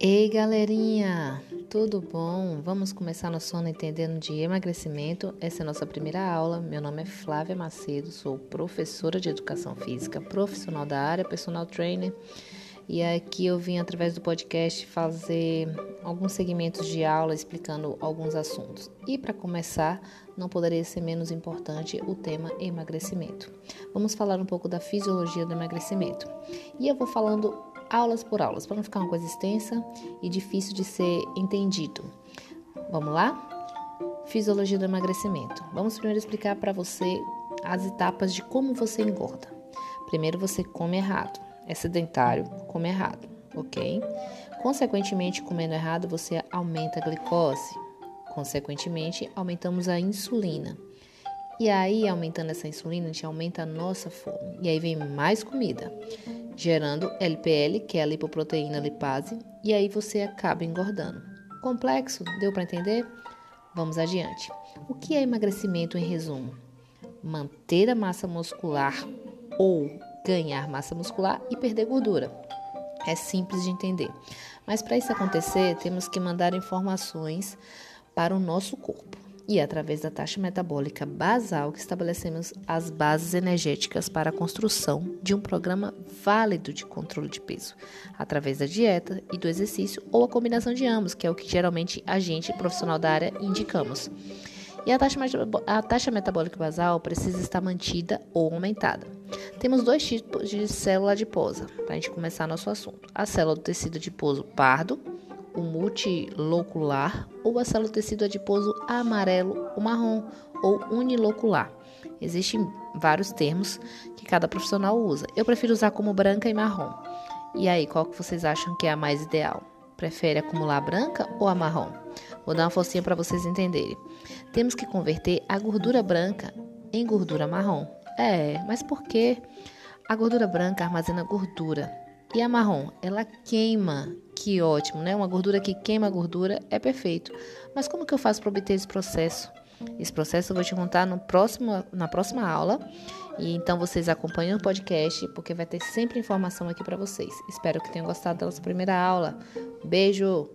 Ei, galerinha, tudo bom? Vamos começar nosso ano entendendo de emagrecimento. Essa é a nossa primeira aula. Meu nome é Flávia Macedo, sou professora de educação física, profissional da área, personal trainer. E aqui eu vim através do podcast fazer alguns segmentos de aula explicando alguns assuntos. E para começar, não poderia ser menos importante o tema emagrecimento. Vamos falar um pouco da fisiologia do emagrecimento. E eu vou falando aulas por aulas, para não ficar uma coisa extensa e difícil de ser entendido. Vamos lá? Fisiologia do emagrecimento. Vamos primeiro explicar para você as etapas de como você engorda. Primeiro você come errado, é sedentário, come errado, ok? Consequentemente, comendo errado, você aumenta a glicose. Consequentemente, aumentamos a insulina. E aí, aumentando essa insulina, a gente aumenta a nossa fome. E aí vem mais comida gerando LPL, que é a lipoproteína lipase, e aí você acaba engordando. Complexo? Deu para entender? Vamos adiante. O que é emagrecimento em resumo? Manter a massa muscular ou ganhar massa muscular e perder gordura. É simples de entender. Mas para isso acontecer, temos que mandar informações para o nosso corpo e através da taxa metabólica basal que estabelecemos as bases energéticas para a construção de um programa válido de controle de peso, através da dieta e do exercício ou a combinação de ambos, que é o que geralmente a gente profissional da área indicamos. E a taxa, a taxa metabólica basal precisa estar mantida ou aumentada. Temos dois tipos de célula adiposa, para a gente começar nosso assunto. A célula do tecido adiposo pardo, o multilocular, ou a célula do tecido adiposo amarelo ou marrom, ou unilocular. Existem vários termos que cada profissional usa. Eu prefiro usar como branca e marrom. E aí, qual que vocês acham que é a mais ideal? Prefere acumular branca ou a marrom? Vou dar uma forcinha para vocês entenderem. Temos que converter a gordura branca em gordura marrom. É, mas por quê? A gordura branca armazena gordura e a marrom, ela queima. Que ótimo, né? Uma gordura que queima a gordura é perfeito. Mas como que eu faço para obter esse processo? Esse processo eu vou te contar no próximo, na próxima aula. E então vocês acompanhem o podcast, porque vai ter sempre informação aqui para vocês. Espero que tenham gostado da nossa primeira aula. Beijo!